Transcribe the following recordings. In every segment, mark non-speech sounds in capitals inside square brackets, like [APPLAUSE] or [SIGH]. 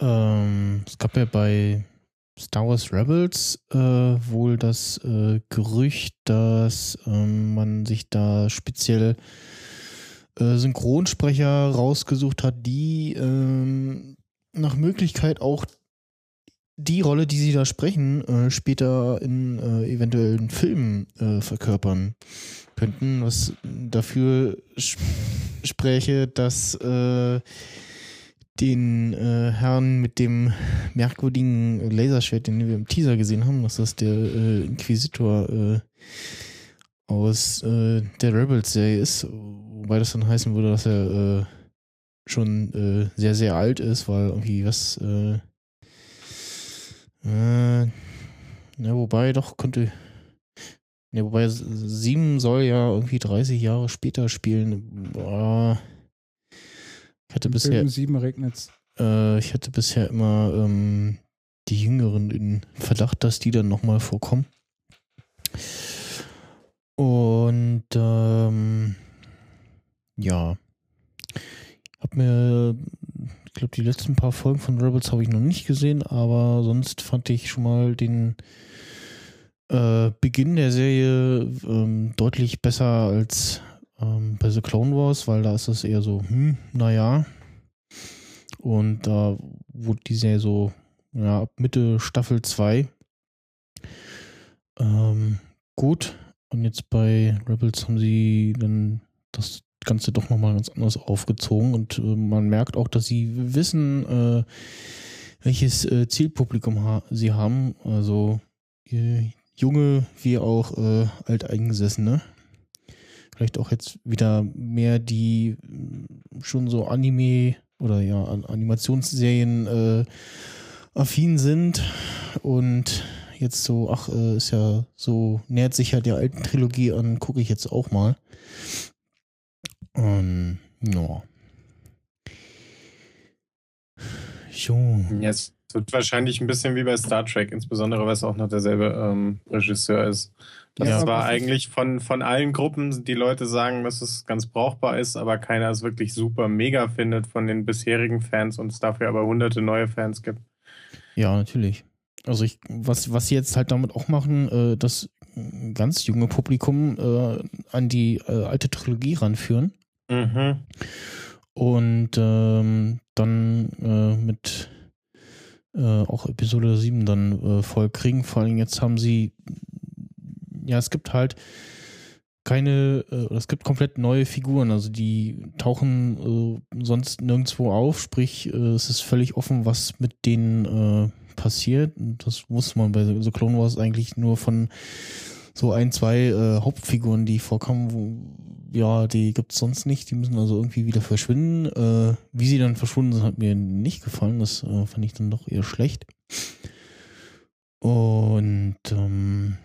Ähm, es gab ja bei Star Wars Rebels äh, wohl das äh, Gerücht, dass ähm, man sich da speziell äh, Synchronsprecher rausgesucht hat, die ähm, nach Möglichkeit auch die Rolle, die sie da sprechen, äh, später in äh, eventuellen Filmen äh, verkörpern könnten, was dafür sp spräche, dass den äh, Herrn mit dem merkwürdigen Laserschwert, den wir im Teaser gesehen haben, dass das der äh, Inquisitor äh, aus äh, der Rebels-Serie ist, wobei das dann heißen würde, dass er äh, schon äh, sehr, sehr alt ist, weil irgendwie was ja, wobei doch könnte ja, wobei sieben soll ja irgendwie 30 Jahre später spielen. Boah. Ich hatte bisher. sieben regnet's. Äh, ich hatte bisher immer ähm, die Jüngeren in Verdacht, dass die dann nochmal vorkommen. Und ähm, ja. Hab mir, ich glaube, die letzten paar Folgen von Rebels habe ich noch nicht gesehen, aber sonst fand ich schon mal den äh, Beginn der Serie ähm, deutlich besser als ähm, bei The Clone Wars, weil da ist es eher so, hm, naja. Und da wurde die Serie so, ja, ab Mitte Staffel 2 ähm, gut. Und jetzt bei Rebels haben sie dann das Ganze doch nochmal ganz anders aufgezogen. Und äh, man merkt auch, dass sie wissen, äh, welches äh, Zielpublikum ha sie haben. Also äh, junge wie auch äh, alteingesessene vielleicht auch jetzt wieder mehr die mm, schon so Anime oder ja Animationsserien äh, affin sind und jetzt so, ach, äh, ist ja so, nähert sich ja der alten Trilogie an, gucke ich jetzt auch mal. Und ja. Jo. Jetzt wird wahrscheinlich ein bisschen wie bei Star Trek, insbesondere weil es auch noch derselbe ähm, Regisseur ist. Das ja, war eigentlich von, von allen Gruppen, die Leute sagen, dass es ganz brauchbar ist, aber keiner es wirklich super mega findet von den bisherigen Fans und es dafür aber hunderte neue Fans gibt. Ja, natürlich. Also ich, was, was sie jetzt halt damit auch machen, äh, das ganz junge Publikum äh, an die äh, alte Trilogie ranführen. Mhm. Und ähm, dann äh, mit äh, auch Episode 7 dann äh, voll kriegen. Vor allem jetzt haben sie ja, es gibt halt keine, äh, es gibt komplett neue Figuren, also die tauchen äh, sonst nirgendwo auf, sprich, äh, es ist völlig offen, was mit denen passiert. Das wusste man bei The Clone Wars eigentlich nur von so ein, zwei Hauptfiguren, die vorkommen, wo, ja, die gibt es sonst nicht, die müssen also irgendwie wieder verschwinden. Äh, wie sie dann verschwunden sind, hat mir nicht gefallen, das äh, fand ich dann doch eher schlecht. Und ähm,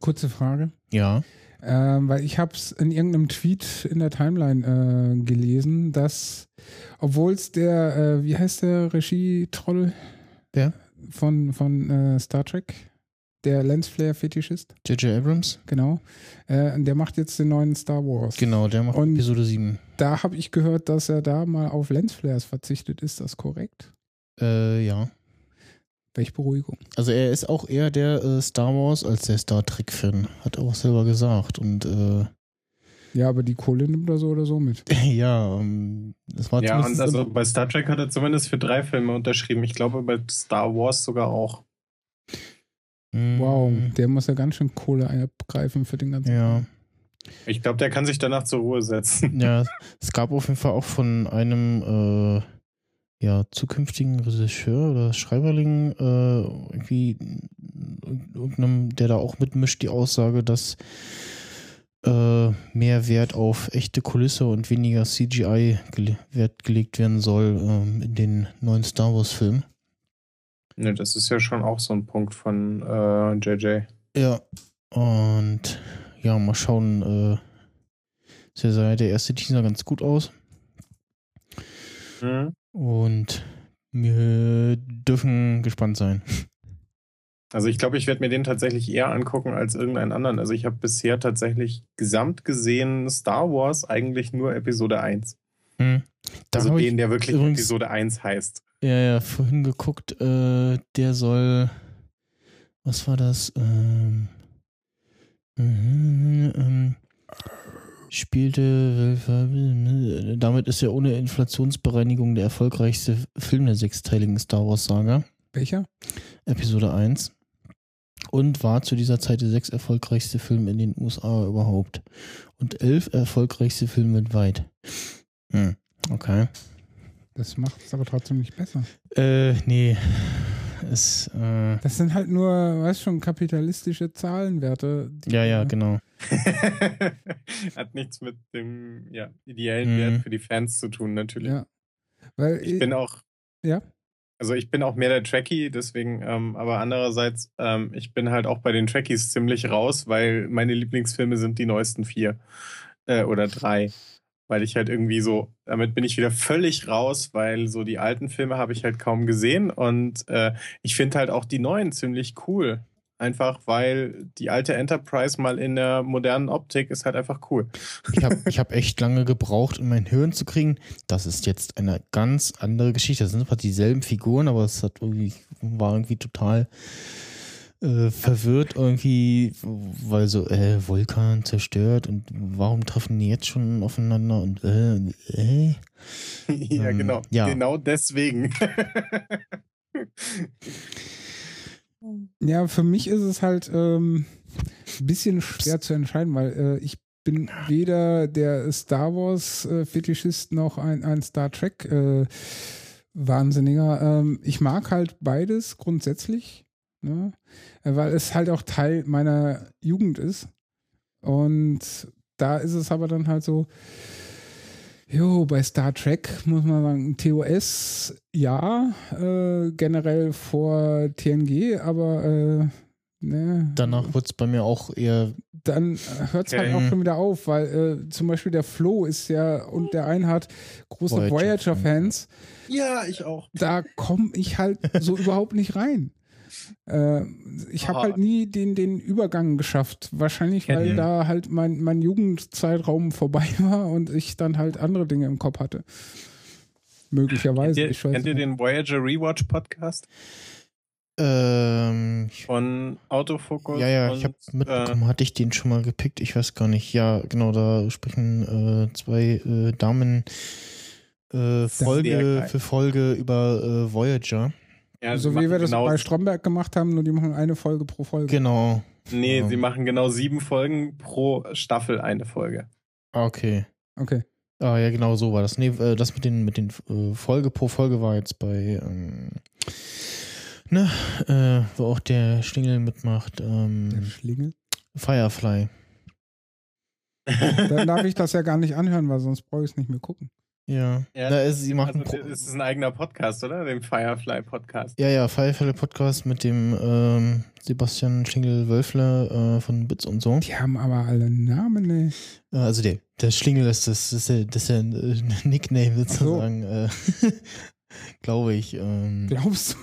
Kurze Frage. Ja. Ähm, weil ich habe es in irgendeinem Tweet in der Timeline äh, gelesen, dass, obwohl es der, äh, wie heißt der Regie-Troll? Der? Von, von äh, Star Trek? Der Lensflare-Fetischist? J.J. Abrams? Genau. Äh, der macht jetzt den neuen Star Wars. Genau, der macht Und Episode 7. Da habe ich gehört, dass er da mal auf Lensflares verzichtet. Ist das korrekt? Äh, ja. Welche Beruhigung. Also er ist auch eher der äh, Star Wars als der Star Trek-Fan, hat er auch selber gesagt. Und äh, ja, aber die Kohle nimmt er so oder so mit. [LAUGHS] ja, ähm, das war Ja, und also bei Star Trek hat er zumindest für drei Filme unterschrieben. Ich glaube bei Star Wars sogar auch. Wow, der muss ja ganz schön Kohle abgreifen für den ganzen. Ja. Ich glaube, der kann sich danach zur Ruhe setzen. Ja, es gab auf jeden Fall auch von einem äh, ja, zukünftigen Regisseur oder Schreiberling, äh, irgendwie irgendeinem, der da auch mitmischt, die Aussage, dass äh, mehr Wert auf echte Kulisse und weniger CGI gele Wert gelegt werden soll ähm, in den neuen Star Wars-Filmen. Ne, das ist ja schon auch so ein Punkt von äh, JJ. Ja, und ja, mal schauen. Äh, sah der erste Teaser ganz gut aus. Mhm. Und wir dürfen gespannt sein. Also ich glaube, ich werde mir den tatsächlich eher angucken als irgendeinen anderen. Also ich habe bisher tatsächlich gesamt gesehen Star Wars eigentlich nur Episode 1. Hm. Also den, der wirklich übrigens, Episode 1 heißt. Ja, ja, vorhin geguckt, äh, der soll, was war das? Ähm, äh, ähm, spielte, damit ist er ohne Inflationsbereinigung der erfolgreichste Film der sechsteiligen Star Wars Saga. Welcher? Episode 1. Und war zu dieser Zeit der sechs erfolgreichste Film in den USA überhaupt. Und elf erfolgreichste Filme weltweit. Hm, okay. Das macht es aber trotzdem nicht besser. Äh, nee. Es, äh das sind halt nur, weißt schon, kapitalistische Zahlenwerte. Ja, ja, genau. [LAUGHS] Hat nichts mit dem ja, ideellen mhm. Wert für die Fans zu tun, natürlich. Ja. Weil ich, ich bin auch. Ja. Also ich bin auch mehr der Trekkie, deswegen, ähm, aber andererseits, ähm, ich bin halt auch bei den Trekkies ziemlich raus, weil meine Lieblingsfilme sind die neuesten vier äh, oder drei weil ich halt irgendwie so, damit bin ich wieder völlig raus, weil so die alten Filme habe ich halt kaum gesehen und äh, ich finde halt auch die neuen ziemlich cool. Einfach weil die alte Enterprise mal in der modernen Optik ist halt einfach cool. Ich habe ich hab echt lange gebraucht, um mein Hirn zu kriegen. Das ist jetzt eine ganz andere Geschichte. Das sind einfach dieselben Figuren, aber es hat irgendwie, war irgendwie total äh, verwirrt irgendwie, weil so, äh, Vulkan zerstört und warum treffen die jetzt schon aufeinander und äh, äh? [LAUGHS] Ja, ähm, genau. Ja. Genau deswegen. ja, für mich ist es halt ähm, ein bisschen schwer zu entscheiden, weil äh, ich bin weder der Star Wars äh, Fetischist noch ein, ein Star Trek äh, Wahnsinniger. Ähm, ich mag halt beides grundsätzlich. Ne? Weil es halt auch Teil meiner Jugend ist. Und da ist es aber dann halt so, jo, bei Star Trek muss man sagen, TOS ja, äh, generell vor TNG, aber äh, ne. Danach wird es bei mir auch eher. Dann hört es okay. halt auch schon wieder auf, weil äh, zum Beispiel der Flo ist ja und der Einhard große Voyager-Fans. Voyager ja, ich auch. Da komme ich halt so [LAUGHS] überhaupt nicht rein. Äh, ich habe halt nie den, den Übergang geschafft. Wahrscheinlich, weil da halt mein, mein Jugendzeitraum vorbei [LAUGHS] war und ich dann halt andere Dinge im Kopf hatte. Möglicherweise. Kennt ihr, kennt ihr den Voyager Rewatch Podcast? Ähm, Von Autofocus. Ja, ja, und, ich habe mitbekommen, äh, hatte ich den schon mal gepickt? Ich weiß gar nicht. Ja, genau, da sprechen äh, zwei äh, Damen äh, Folge für Folge über äh, Voyager. Ja, so wie wir das genau bei Stromberg gemacht haben, nur die machen eine Folge pro Folge. Genau. Nee, ja. sie machen genau sieben Folgen pro Staffel eine Folge. Ah, okay. Okay. Ah, ja, genau so war das. Nee, äh, das mit den, mit den äh, Folge pro Folge war jetzt bei, ähm, ne, äh, wo auch der Schlingel mitmacht. Ähm, der Schlingel? Firefly. Dann darf ich das ja gar nicht anhören, weil sonst brauche ich es nicht mehr gucken. Ja. ja da ist, sie machen also, das ist ein eigener Podcast, oder? Den Firefly Podcast. Ja, ja, Firefly Podcast mit dem ähm, Sebastian Schlingel-Wölfler äh, von Bits und so. Die haben aber alle Namen, ne? Also der, der Schlingel ist das, das ist der, das ist der [LAUGHS] Nickname sozusagen, so. äh, [LAUGHS] glaube ich. Ähm. Glaubst du?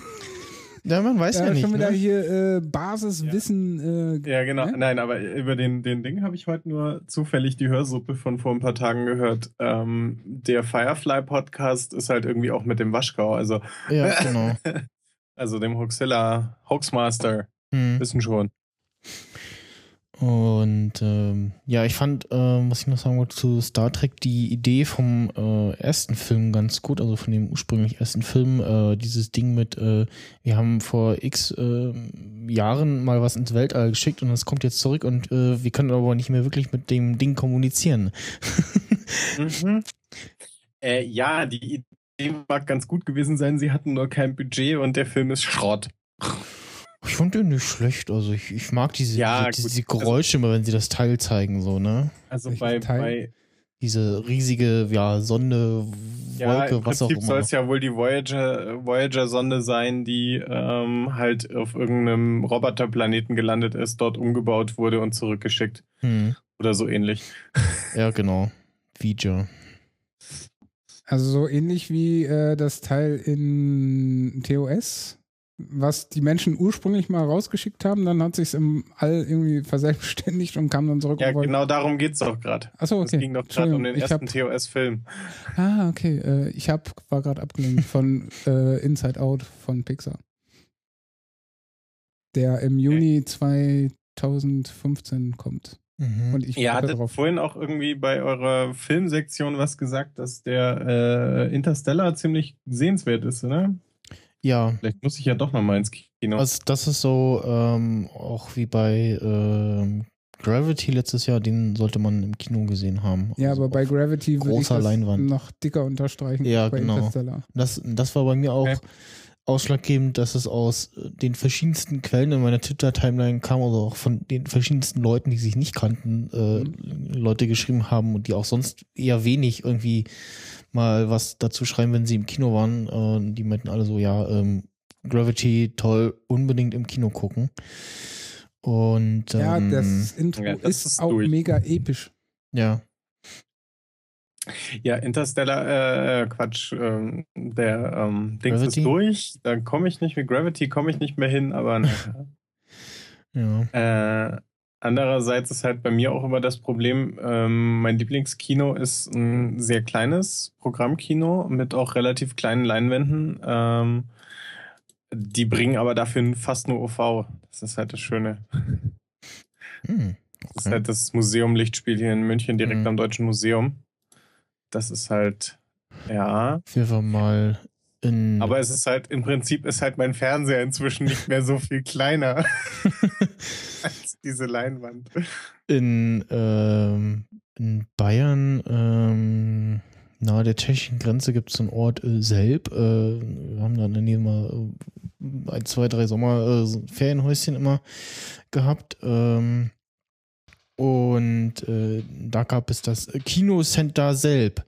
Ja, man weiß ja, ja nicht. Schon wieder ne? hier äh, Basiswissen. Äh, ja, genau. Ne? Nein, aber über den, den Ding habe ich heute nur zufällig die Hörsuppe von vor ein paar Tagen gehört. Ähm, der Firefly-Podcast ist halt irgendwie auch mit dem Waschkau. Also, ja, genau. [LAUGHS] also dem Hoaxilla Hoaxmaster. Hm. Wissen schon. Und ähm, ja, ich fand, äh, was ich noch sagen wollte zu Star Trek, die Idee vom äh, ersten Film ganz gut, also von dem ursprünglich ersten Film, äh, dieses Ding mit, äh, wir haben vor x äh, Jahren mal was ins Weltall geschickt und es kommt jetzt zurück und äh, wir können aber nicht mehr wirklich mit dem Ding kommunizieren. [LAUGHS] mhm. äh, ja, die Idee mag ganz gut gewesen sein, sie hatten nur kein Budget und der Film ist Schrott. Ich fand den nicht schlecht. Also ich, ich mag diese, ja, diese, diese, also Geräusche immer, wenn sie das Teil zeigen, so, ne? Also bei, bei diese riesige, ja, Sonde, Wolke, ja, was auch immer. soll es ja wohl die Voyager, Voyager-Sonde sein, die ähm, halt auf irgendeinem Roboterplaneten gelandet ist, dort umgebaut wurde und zurückgeschickt. Hm. Oder so ähnlich. [LAUGHS] Ja, genau. Voyager. Also so ähnlich wie äh, das Teil in TOS was die Menschen ursprünglich mal rausgeschickt haben, dann hat sich im All irgendwie verselbstständigt und kam dann zurück. Ja, genau darum geht es doch gerade. Achso, okay. Es ging doch gerade um den ersten TOS-Film. Ah, okay. Äh, ich hab, war gerade abgelenkt von äh, Inside Out von Pixar. Der im Juni okay. 2015 kommt. Mhm. Und ich Ihr hattet darauf. vorhin auch irgendwie bei eurer Filmsektion was gesagt, dass der äh, Interstellar ziemlich sehenswert ist, oder? Ja. Vielleicht muss ich ja doch nochmal ins Kino. Also das ist so ähm, auch wie bei ähm, Gravity letztes Jahr, den sollte man im Kino gesehen haben. Ja, also aber bei Gravity würde ich das Leinwand. noch dicker unterstreichen. Ja, genau. Das, das war bei mir auch okay. ausschlaggebend, dass es aus den verschiedensten Quellen in meiner Twitter-Timeline kam, also auch von den verschiedensten Leuten, die sich nicht kannten, äh, mhm. Leute geschrieben haben und die auch sonst eher wenig irgendwie mal was dazu schreiben, wenn sie im Kino waren. Äh, die meinten alle so, ja, ähm, Gravity, toll, unbedingt im Kino gucken. Und ähm, ja, das Intro ja, das ist, ist, auch durch. mega episch. Ja. Ja, Interstellar, äh, Quatsch, ähm, der ähm, Dings Gravity? ist durch. Da komme ich nicht mit Gravity, komme ich nicht mehr hin, aber [LAUGHS] ja. Äh, Andererseits ist halt bei mir auch immer das Problem, ähm, mein Lieblingskino ist ein sehr kleines Programmkino mit auch relativ kleinen Leinwänden. Ähm, die bringen aber dafür fast nur OV. Das ist halt das Schöne. Hm, okay. Das ist halt das Museum Lichtspiel hier in München, direkt hm. am Deutschen Museum. Das ist halt, ja. Wir mal in Aber es ist halt, im Prinzip ist halt mein Fernseher inzwischen nicht mehr so viel kleiner [LAUGHS] [LAUGHS] diese Leinwand. In, ähm, in Bayern, ähm, nahe der tschechischen Grenze gibt es einen Ort, äh, Selb. Äh, wir haben da in der Nähe mal äh, ein, zwei, drei Sommer äh, Ferienhäuschen immer gehabt. Ähm, und äh, da gab es das Kinocenter Selb.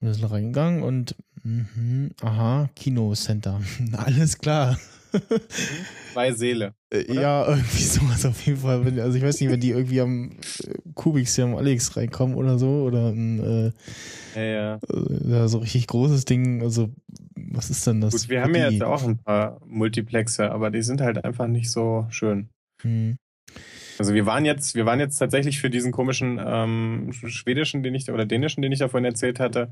Wir sind reingegangen und Mhm, aha, Kinocenter. [LAUGHS] Alles klar. Bei Seele. Äh, oder? Ja, irgendwie sowas auf jeden Fall. Also ich weiß nicht, wenn die irgendwie am äh, Kubix hier am Alex reinkommen oder so oder ein, äh, ja, ja. ja, so richtig großes Ding. Also was ist denn das? Gut, wir haben ja jetzt auch ein paar Multiplexe, aber die sind halt einfach nicht so schön. Hm. Also wir waren jetzt, wir waren jetzt tatsächlich für diesen komischen ähm, schwedischen, den ich oder dänischen, den ich da vorhin erzählt hatte,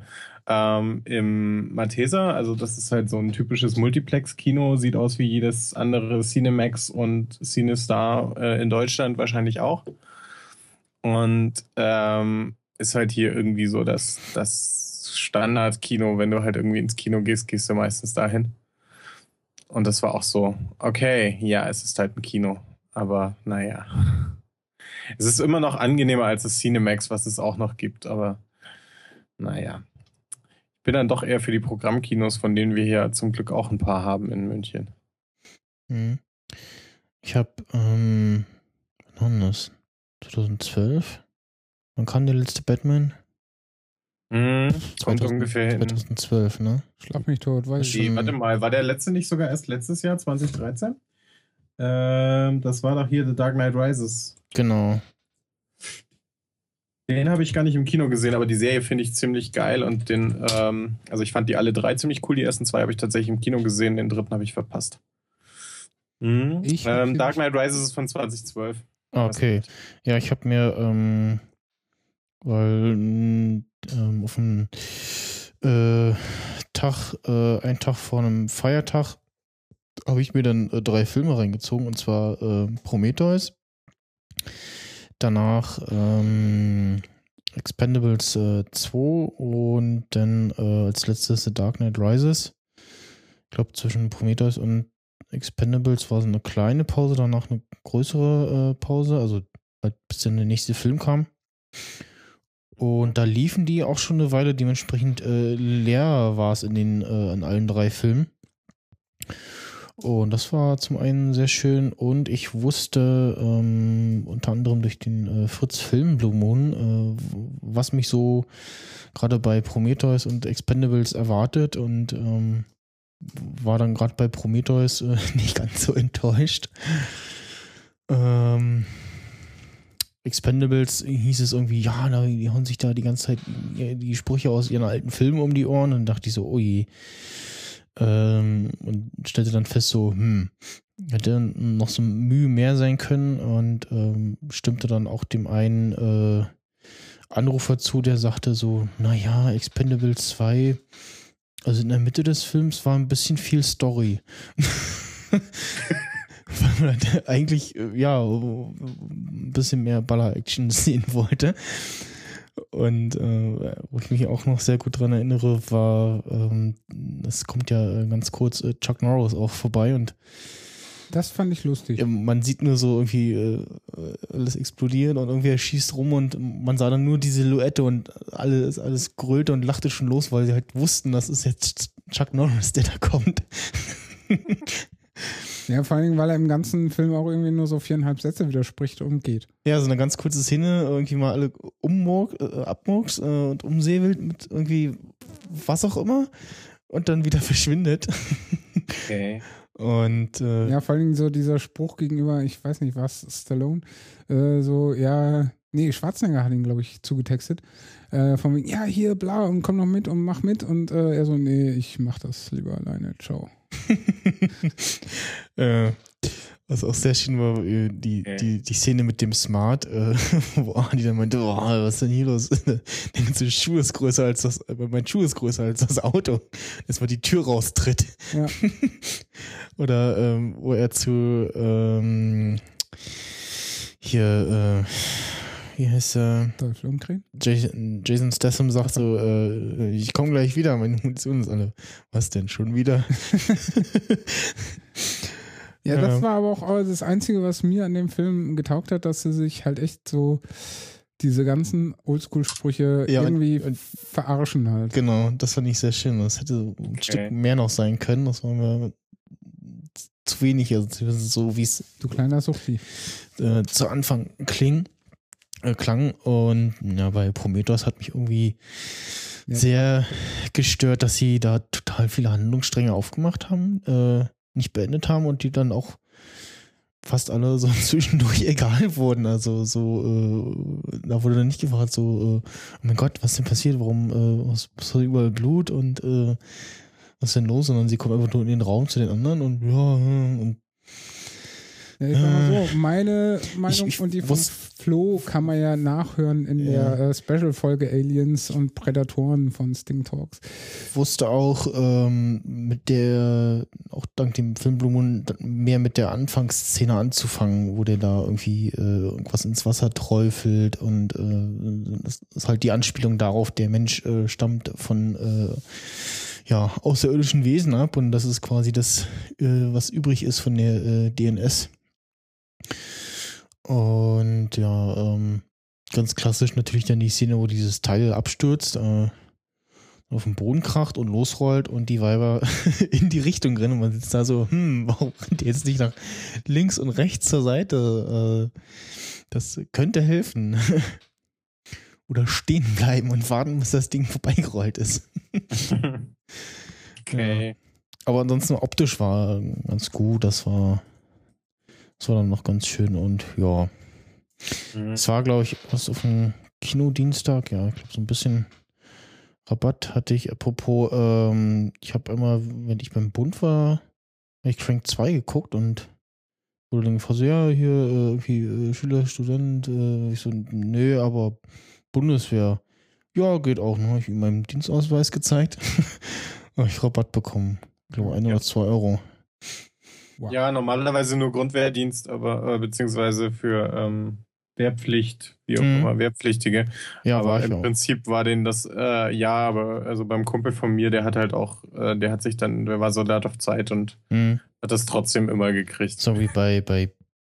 ähm, im Malteser. Also das ist halt so ein typisches Multiplex-Kino, sieht aus wie jedes andere Cinemax und CineStar äh, in Deutschland wahrscheinlich auch. Und ähm, ist halt hier irgendwie so das, das Standard-Kino. Wenn du halt irgendwie ins Kino gehst, gehst du meistens dahin. Und das war auch so, okay, ja, es ist halt ein Kino. Aber naja. Es ist immer noch angenehmer als das Cinemax, was es auch noch gibt, aber naja. Ich bin dann doch eher für die Programmkinos, von denen wir hier zum Glück auch ein paar haben in München. Hm. Ich habe, ähm, wann war das? 2012? Wann kam der letzte Batman? Mhm, 2000, ungefähr 2012, ne? Schlag mich tot, weiß ich Warte mal, war der letzte nicht sogar erst letztes Jahr, 2013? Ähm, das war doch hier The Dark Knight Rises. Genau. Den habe ich gar nicht im Kino gesehen, aber die Serie finde ich ziemlich geil und den, ähm, also ich fand die alle drei ziemlich cool. Die ersten zwei habe ich tatsächlich im Kino gesehen, den dritten habe ich verpasst. Mhm. Ich ähm, Dark Knight Rises ist von 2012. Okay. Ja, ich habe mir, ähm, weil ähm, auf dem äh, Tag, äh, ein Tag vor einem Feiertag habe ich mir dann äh, drei Filme reingezogen und zwar äh, Prometheus, danach ähm, Expendables äh, 2 und dann äh, als letztes The Dark Knight Rises. Ich glaube, zwischen Prometheus und Expendables war so eine kleine Pause, danach eine größere äh, Pause, also halt bis dann der nächste Film kam. Und da liefen die auch schon eine Weile, dementsprechend äh, leer war es in den äh, in allen drei Filmen. Und das war zum einen sehr schön und ich wusste ähm, unter anderem durch den äh, Fritz Film Blue Moon, äh, was mich so gerade bei Prometheus und Expendables erwartet und ähm, war dann gerade bei Prometheus äh, [LAUGHS] nicht ganz so enttäuscht. Ähm, Expendables hieß es irgendwie, ja, na, die hauen sich da die ganze Zeit die Sprüche aus ihren alten Filmen um die Ohren und dachte ich so, oh je ähm, und stellte dann fest, so, hm, hätte noch so Mühe mehr sein können und ähm, stimmte dann auch dem einen äh, Anrufer zu, der sagte so, naja, Expendables 2, also in der Mitte des Films war ein bisschen viel Story. [LAUGHS] Weil man eigentlich, äh, ja, ein bisschen mehr Baller-Action [LAUGHS] sehen wollte. Und äh, wo ich mich auch noch sehr gut dran erinnere, war, ähm, es kommt ja ganz kurz äh, Chuck Norris auch vorbei und das fand ich lustig. Man sieht nur so irgendwie äh, alles explodieren und irgendwie er schießt rum und man sah dann nur die Silhouette und alles, alles grölte und lachte schon los, weil sie halt wussten, das ist jetzt Chuck Norris, der da kommt. [LAUGHS] Ja, vor allem, weil er im ganzen Film auch irgendwie nur so viereinhalb Sätze widerspricht und geht. Ja, so eine ganz kurze Szene, irgendwie mal alle ummurk, äh, abmurks äh, und umsäbelt mit irgendwie was auch immer und dann wieder [LAUGHS] verschwindet. Okay. Und äh, ja, vor allem so dieser Spruch gegenüber, ich weiß nicht was, Stallone, äh, so, ja, nee, Schwarzenegger hat ihn, glaube ich, zugetextet. Äh, von wegen, ja, hier, bla, und komm noch mit und mach mit. Und äh, er so, nee, ich mach das lieber alleine, ciao. [LAUGHS] äh, was auch sehr schön war, äh, die, die, die Szene mit dem Smart, äh, [LAUGHS] wo Adi dann meinte, oh, was ist denn hier los? [LAUGHS] Der ganze Schuh ist größer als das, äh, mein Schuh ist größer als das Auto. Dass man die Tür raustritt. Ja. Oder ähm, wo er zu ähm, hier, äh, wie heißt er? Dolph Lundgren? Jason, Jason Statham sagt so, äh, ich komme gleich wieder, meine Munition ist alle. Was denn, schon wieder? [LAUGHS] Ja, das war aber auch das Einzige, was mir an dem Film getaugt hat, dass sie sich halt echt so diese ganzen Oldschool-Sprüche ja, irgendwie und, verarschen halt. Genau, das fand ich sehr schön. Das hätte ein okay. Stück mehr noch sein können. Das war mir zu wenig, also so wie es du kleiner Suchti äh, zu Anfang kling, äh, klang und ja bei Prometheus hat mich irgendwie ja. sehr gestört, dass sie da total viele Handlungsstränge aufgemacht haben. Äh, nicht beendet haben und die dann auch fast alle so [LAUGHS] zwischendurch egal wurden. Also so, äh, da wurde dann nicht gefragt, so, äh, oh mein Gott, was ist denn passiert? Warum, äh, was, was ist überall Blut und äh, was ist denn los? Sondern sie kommen einfach nur in den Raum zu den anderen und ja, und ja, ich sag mal so, meine Meinung ich, ich und die von Flo kann man ja nachhören in ja. der äh, Special-Folge Aliens und Prädatoren von Sting Talks. Wusste auch ähm, mit der, auch dank dem Film Blue mehr mit der Anfangsszene anzufangen, wo der da irgendwie äh, irgendwas ins Wasser träufelt und äh, das ist halt die Anspielung darauf, der Mensch äh, stammt von äh, ja, außerirdischen Wesen ab und das ist quasi das, äh, was übrig ist von der äh, DNS. Und ja, ähm, ganz klassisch natürlich dann die Szene, wo dieses Teil abstürzt, äh, auf den Boden kracht und losrollt und die Weiber [LAUGHS] in die Richtung rennen und man sitzt da so, hm, warum rennt ihr jetzt nicht nach links und rechts zur Seite? Äh, das könnte helfen. [LAUGHS] Oder stehen bleiben und warten, bis das Ding vorbeigerollt ist. [LAUGHS] okay. Ja. Aber ansonsten optisch war ganz gut, das war das war dann noch ganz schön und ja. Mhm. Es war, glaube ich, was auf dem Kinodienstag, ja, ich glaube, so ein bisschen Rabatt hatte ich. Apropos, ähm, ich habe immer, wenn ich beim Bund war, habe ich Crank 2 geguckt und wurde dann gefragt, so, ja, hier äh, irgendwie äh, Schüler, Student, äh, ich so, nö, aber Bundeswehr. Ja, geht auch, ne? Habe ich ihm meinen Dienstausweis gezeigt. [LAUGHS] habe ich Rabatt bekommen. Ich glaube, ein ja. oder zwei Euro. Wow. Ja, normalerweise nur Grundwehrdienst, aber äh, beziehungsweise für ähm, Wehrpflicht, wie auch mhm. immer, Wehrpflichtige. Ja, aber im auch. Prinzip war denen das, äh, ja, aber also beim Kumpel von mir, der hat halt auch, äh, der hat sich dann, der war Soldat auf Zeit und mhm. hat das trotzdem immer gekriegt. So wie bei, bei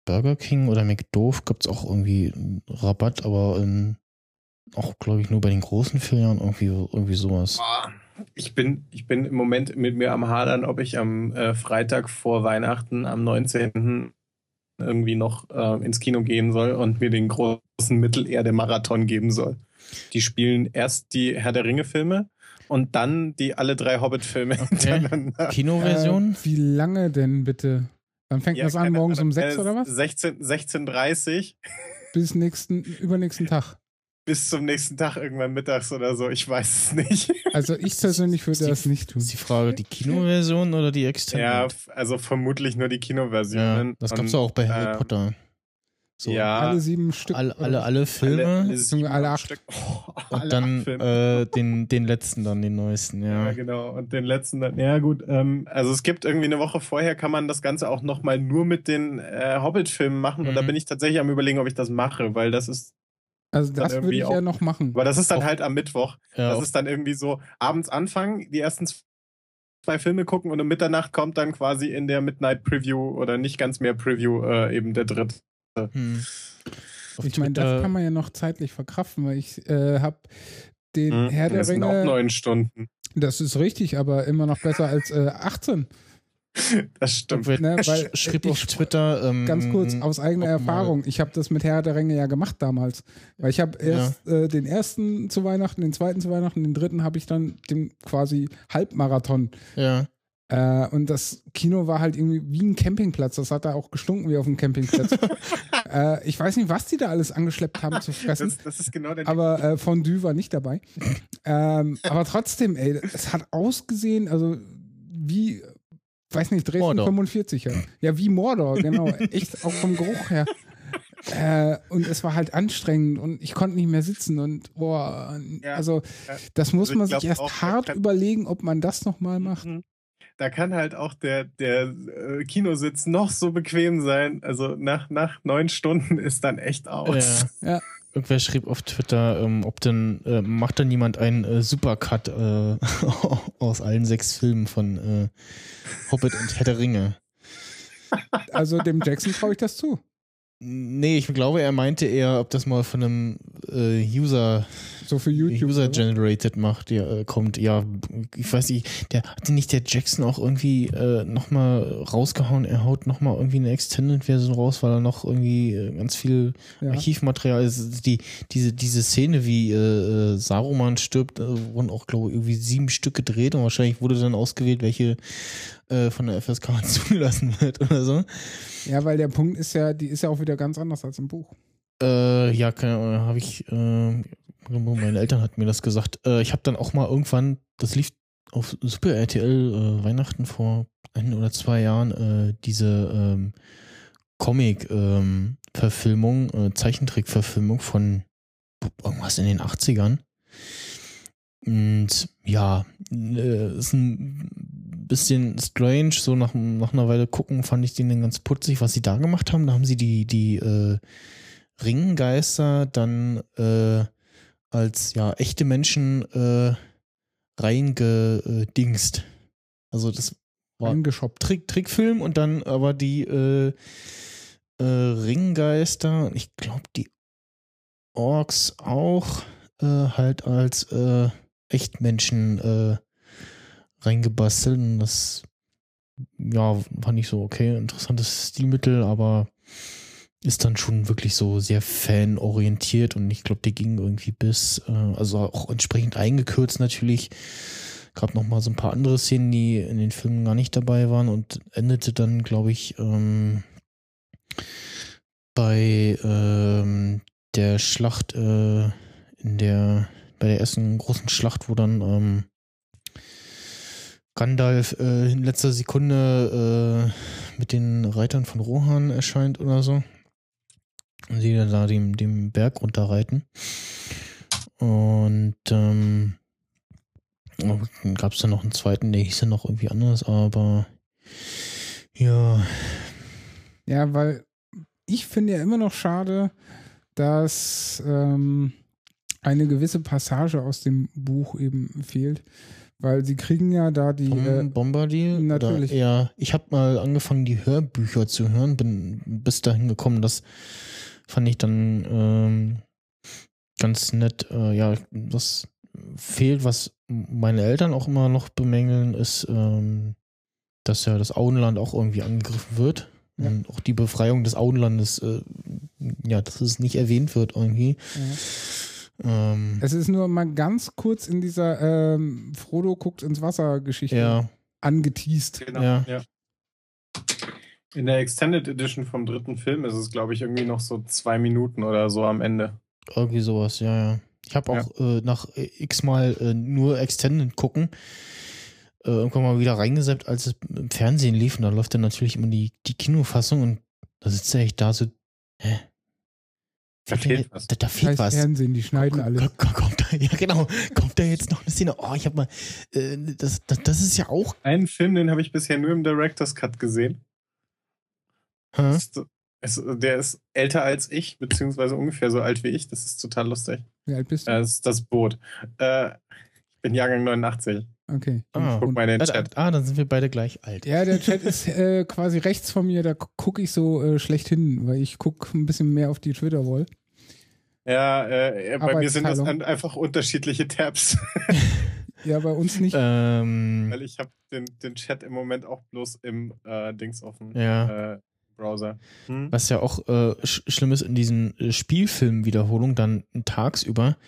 Burger King oder McDoof gibt es auch irgendwie Rabatt, aber in, auch, glaube ich, nur bei den großen Filialen irgendwie, irgendwie sowas. Boah ich bin, ich bin im Moment mit mir am Hadern, ob ich am äh, Freitag vor Weihnachten, am 19. irgendwie noch äh, ins Kino gehen soll und mir den großen Mittelerde-Marathon geben soll. Die spielen erst die Herr der Ringe-Filme und dann die alle drei Hobbit-Filme okay. Kinoversion? Äh, wie lange denn bitte? Dann fängt ja, das an morgens um 6 oder was? 16.30 16, 16 Bis nächsten, übernächsten Tag. Bis zum nächsten Tag irgendwann mittags oder so. Ich weiß es nicht. [LAUGHS] Also ich persönlich würde das nicht tun. Ist die Frage, die Kinoversion oder die Extended? Ja, also vermutlich nur die Kinoversion. Ja, das gab es auch bei Harry äh, Potter. So, ja, alle sieben Stück. Alle, alle, alle Filme. Alle, alle, alle acht. [LAUGHS] Stück. Oh, und alle dann äh, [LAUGHS] den, den letzten dann, den neuesten, ja. Ja, genau. Und den letzten dann, ja gut. Ähm, also es gibt irgendwie eine Woche vorher, kann man das Ganze auch nochmal nur mit den äh, Hobbit-Filmen machen. Mhm. Und da mhm. bin ich tatsächlich am überlegen, ob ich das mache, weil das ist also das würde ich auch, ja noch machen. Aber das ist dann auch, halt am Mittwoch. Ja, das ist dann irgendwie so abends anfangen, die ersten zwei Filme gucken und um Mitternacht kommt dann quasi in der Midnight Preview oder nicht ganz mehr Preview äh, eben der dritte hm. Ich meine, das kann man ja noch zeitlich verkraften, weil ich äh, habe den hm, Herr der das Ringe. Das sind auch neun Stunden. Das ist richtig, aber immer noch besser als äh, 18. Das stimmt. Ne, weil schrieb auf Twitter. Ähm, ganz kurz aus eigener Erfahrung. Ich habe das mit Herr der Ringe ja gemacht damals. Weil ich habe erst ja. äh, den ersten zu Weihnachten, den zweiten zu Weihnachten, den dritten habe ich dann den quasi Halbmarathon ja. Äh, und das Kino war halt irgendwie wie ein Campingplatz. Das hat da auch gestunken wie auf einem Campingplatz. [LAUGHS] äh, ich weiß nicht, was die da alles angeschleppt haben zu fressen. Das, das ist genau der Aber äh, Fondue war nicht dabei. ähm, aber trotzdem, ey, es hat ausgesehen, also wie, weiß nicht, Dresden Mordor. 45. Ja. ja, wie Mordor, genau. [LAUGHS] Echt auch vom Geruch her. Äh, und es war halt anstrengend und ich konnte nicht mehr sitzen und boah, ja, also das muss also man sich erst hart überlegen, ob man das nochmal macht. Mhm da kann halt auch der, der äh, Kinositz noch so bequem sein. Also nach, nach neun Stunden ist dann echt aus. Ja. ja. Irgendwer schrieb auf Twitter, ähm, ob denn, äh, macht dann jemand einen äh, Supercut äh, [LAUGHS] aus allen sechs Filmen von äh, Hobbit und Herr der Ringe. Also dem Jackson traue ich das zu. Nee, ich glaube, er meinte eher, ob das mal von einem äh, User so für YouTube User generated macht, ja, äh, kommt. Ja, ich weiß nicht, der hatte nicht der Jackson auch irgendwie äh, nochmal rausgehauen, er haut nochmal irgendwie eine Extended Version raus, weil er noch irgendwie äh, ganz viel ja. Archivmaterial ist. Die, diese, diese Szene, wie äh, äh Saruman stirbt, äh, wurden auch, glaube ich, irgendwie sieben Stück gedreht und wahrscheinlich wurde dann ausgewählt, welche äh, von der FSK [LAUGHS] zugelassen wird oder so. Ja, weil der Punkt ist ja, die ist ja auch wieder ganz anders als im Buch. Äh, ja, habe ich, äh, meine Eltern hatten mir das gesagt. Äh, ich habe dann auch mal irgendwann, das lief auf Super RTL äh, Weihnachten vor ein oder zwei Jahren, äh, diese ähm, Comic-Verfilmung, ähm, äh, Zeichentrick-Verfilmung von irgendwas in den 80ern. Und ja, ist ein bisschen strange, so nach, nach einer Weile gucken, fand ich den dann ganz putzig, was sie da gemacht haben. Da haben sie die, die äh, Ringgeister dann äh, als ja echte Menschen äh, reingedingst. Also das war ein Trick, Trickfilm und dann aber die äh, äh, Ringgeister, ich glaube die Orks auch äh, halt als äh, Echtmenschen äh, reingebastelt. Und das, ja, fand ich so, okay, interessantes Stilmittel, aber ist dann schon wirklich so sehr fanorientiert und ich glaube, der ging irgendwie bis, äh, also auch entsprechend eingekürzt natürlich. Gab noch mal so ein paar andere Szenen, die in den Filmen gar nicht dabei waren und endete dann, glaube ich, ähm, bei ähm, der Schlacht äh, in der bei der ersten großen Schlacht, wo dann ähm, Gandalf äh, in letzter Sekunde äh, mit den Reitern von Rohan erscheint oder so. Und sie dann da dem, dem Berg runterreiten. Und ähm, dann gab es dann noch einen zweiten, der hieß ja noch irgendwie anders, aber ja. Ja, weil ich finde ja immer noch schade, dass ähm, eine gewisse Passage aus dem Buch eben fehlt. Weil sie kriegen ja da die. Äh, Bombardier? Natürlich. Ja, ich habe mal angefangen, die Hörbücher zu hören, bin bis dahin gekommen, das fand ich dann ähm, ganz nett. Äh, ja, was fehlt, was meine Eltern auch immer noch bemängeln, ist, ähm, dass ja das Auenland auch irgendwie angegriffen wird. Ja. Und auch die Befreiung des Auenlandes, äh, ja, dass es nicht erwähnt wird irgendwie. Ja. Ähm, es ist nur mal ganz kurz in dieser ähm, Frodo guckt ins Wasser Geschichte ja. angeteased. Genau, ja. ja. In der Extended Edition vom dritten Film ist es, glaube ich, irgendwie noch so zwei Minuten oder so am Ende. Irgendwie sowas, ja, ja. Ich habe auch ja. äh, nach x-mal äh, nur Extended gucken äh, irgendwann mal wieder reingesetzt, als es im Fernsehen lief. Und da läuft dann natürlich immer die, die Kinofassung und da sitzt er echt da so, hä? Da fehlt was. Da, da fehlt was. Fernsehen, die schneiden komm, alle. Komm, kommt da, ja, genau. Kommt da jetzt noch eine Szene? Oh, ich hab mal, äh, das, das, das ist ja auch. Einen Film, den habe ich bisher nur im Director's Cut gesehen. Hä? Ist, ist, der ist älter als ich, beziehungsweise ungefähr so alt wie ich. Das ist total lustig. Wie alt bist du? Das ist das Boot. Äh, bin Jahrgang 89. Okay. Ah, guck mal in den Chat. Ah, dann sind wir beide gleich alt. Ja, der Chat ist äh, quasi rechts von mir, da gucke ich so äh, schlecht hin, weil ich gucke ein bisschen mehr auf die Twitter-Wall. Ja, äh, bei mir sind das einfach unterschiedliche Tabs. [LAUGHS] ja, bei uns nicht. Ähm, weil ich habe den, den Chat im Moment auch bloß im äh, Dings offen. Ja. Äh, Browser. Hm? Was ja auch äh, sch schlimm ist in diesen Spielfilmwiederholungen, dann tagsüber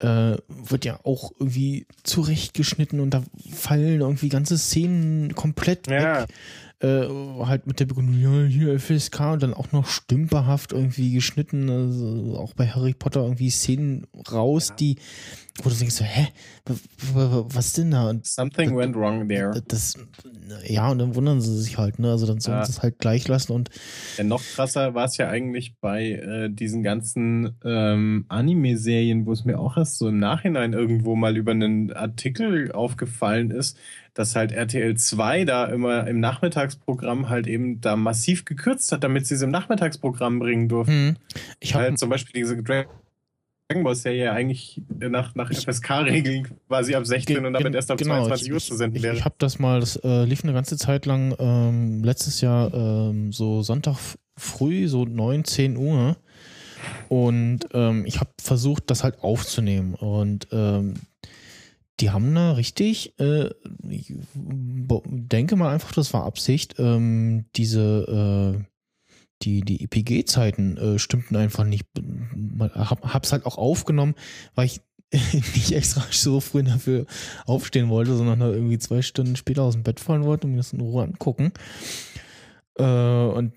äh, wird ja auch irgendwie zurechtgeschnitten und da fallen irgendwie ganze Szenen komplett ja. weg. Äh, halt mit der Begründung, ja, hier FSK und dann auch noch stümperhaft irgendwie geschnitten, also auch bei Harry Potter irgendwie Szenen raus, ja. die wo du denkst so, hä, was denn da? Und Something das, went wrong there. Das, ja, und dann wundern sie sich halt, ne? Also dann sollen sie es halt gleich lassen und. Ja, noch krasser war es ja eigentlich bei äh, diesen ganzen ähm, Anime-Serien, wo es mir auch erst so im Nachhinein irgendwo mal über einen Artikel aufgefallen ist, dass halt RTL 2 da immer im Nachmittagsprogramm halt eben da massiv gekürzt hat, damit sie es im Nachmittagsprogramm bringen durften. Hm. Ich habe halt zum Beispiel diese Dragon Dragon Ball Serie eigentlich nach, nach FSK-Regeln quasi ab 16 und damit erst ab genau, 22 Uhr zu senden wäre. Ich, ich habe das mal, das äh, lief eine ganze Zeit lang ähm, letztes Jahr ähm, so Sonntag früh, so 9, 10 Uhr. Und ähm, ich habe versucht, das halt aufzunehmen. Und ähm, die haben da richtig, äh, ich denke mal einfach, das war Absicht, ähm, diese äh, die, die EPG-Zeiten äh, stimmten einfach nicht. Hab, hab's halt auch aufgenommen, weil ich [LAUGHS] nicht extra so früh dafür aufstehen wollte, sondern da irgendwie zwei Stunden später aus dem Bett fallen wollte und mir das in Ruhe angucken. Äh, und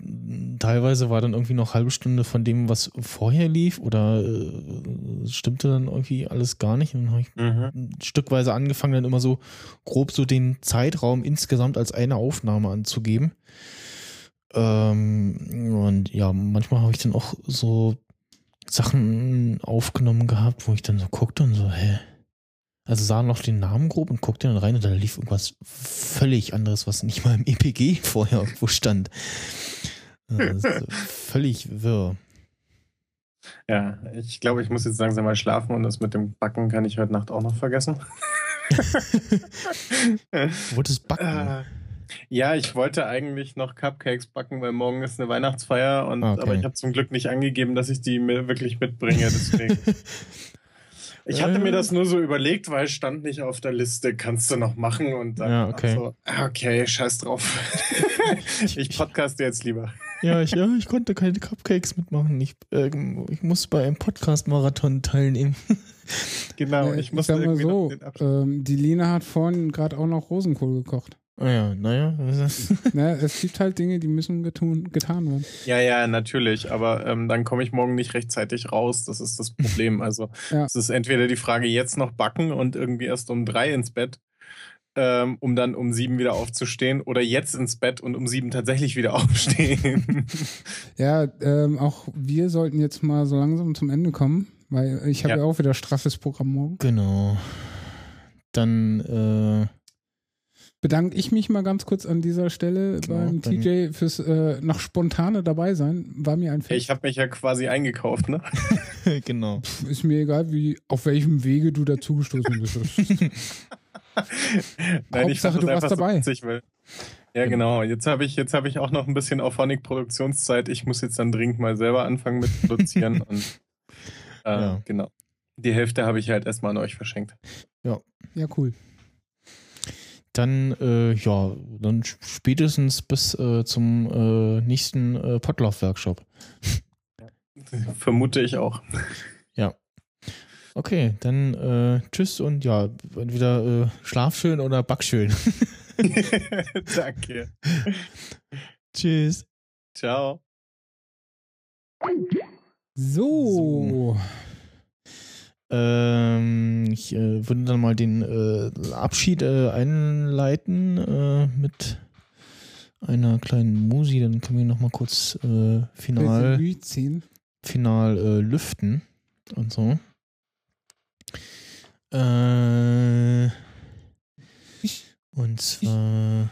teilweise war dann irgendwie noch halbe Stunde von dem, was vorher lief, oder äh, stimmte dann irgendwie alles gar nicht. Und dann habe ich mhm. stückweise angefangen, dann immer so grob so den Zeitraum insgesamt als eine Aufnahme anzugeben. Ähm, und ja, manchmal habe ich dann auch so Sachen aufgenommen gehabt, wo ich dann so guckte und so, hä? Also sah noch den Namen grob und guckte dann rein und da lief irgendwas völlig anderes, was nicht mal im EPG [LAUGHS] vorher irgendwo stand. völlig wirr. Ja, ich glaube, ich muss jetzt langsam mal schlafen und das mit dem Backen kann ich heute Nacht auch noch vergessen. [LAUGHS] Wolltest Backen? Äh, ja, ich wollte eigentlich noch Cupcakes backen, weil morgen ist eine Weihnachtsfeier und okay. aber ich habe zum Glück nicht angegeben, dass ich die mir wirklich mitbringe. Deswegen. [LAUGHS] ich hatte mir das nur so überlegt, weil es stand nicht auf der Liste, kannst du noch machen und dann ja, okay. so, ah, okay, scheiß drauf. [LAUGHS] ich podcaste jetzt lieber. Ja, ich, ja, ich konnte keine Cupcakes mitmachen. Ich, äh, ich muss bei einem Podcast-Marathon teilnehmen. Genau, ich, ich muss mal so, ähm, die Lina hat vorhin gerade auch noch Rosenkohl gekocht. Naja, naja. naja, es gibt halt Dinge, die müssen getun, getan werden. Ja, ja, natürlich. Aber ähm, dann komme ich morgen nicht rechtzeitig raus. Das ist das Problem. [LAUGHS] Also ja. es ist entweder die Frage, jetzt noch backen und irgendwie erst um drei ins Bett, ähm, um dann um sieben wieder aufzustehen, oder jetzt ins Bett und um sieben tatsächlich wieder [LAUGHS] aufstehen. [LAUGHS] ja, ähm, auch wir sollten jetzt mal so langsam zum Ende kommen, weil ich habe ja. ja auch wieder straffes Programm morgen. Genau. Dann äh bedanke ich mich mal ganz kurz an dieser Stelle genau, beim TJ fürs äh, noch spontane dabei sein. War mir ein Fest. Ich habe mich ja quasi eingekauft, ne? [LAUGHS] genau. Pff, ist mir egal, wie auf welchem Wege du dazugestoßen bist. [LAUGHS] [LAUGHS] Nein, Hauptsache, du warst dabei. So ja, genau. Jetzt habe ich, jetzt ich auch noch ein bisschen Auphonic-Produktionszeit. Ich muss jetzt dann dringend mal selber anfangen mit produzieren. und äh, ja. genau. Die Hälfte habe ich halt erstmal an euch verschenkt. Ja. Ja, cool dann äh, ja, dann spätestens bis äh, zum äh, nächsten äh, Potlauf-Workshop. [LAUGHS] Vermute ich auch. Ja. Okay, dann äh, tschüss und ja, entweder äh, schlaf schön oder back schön. [LAUGHS] Danke. [LAUGHS] Tschüss. Ciao. So. so. Ähm, ich äh, würde dann mal den äh, Abschied äh, einleiten äh, mit einer kleinen Musi, dann können wir noch mal kurz äh, final, final äh, lüften und so. und zwar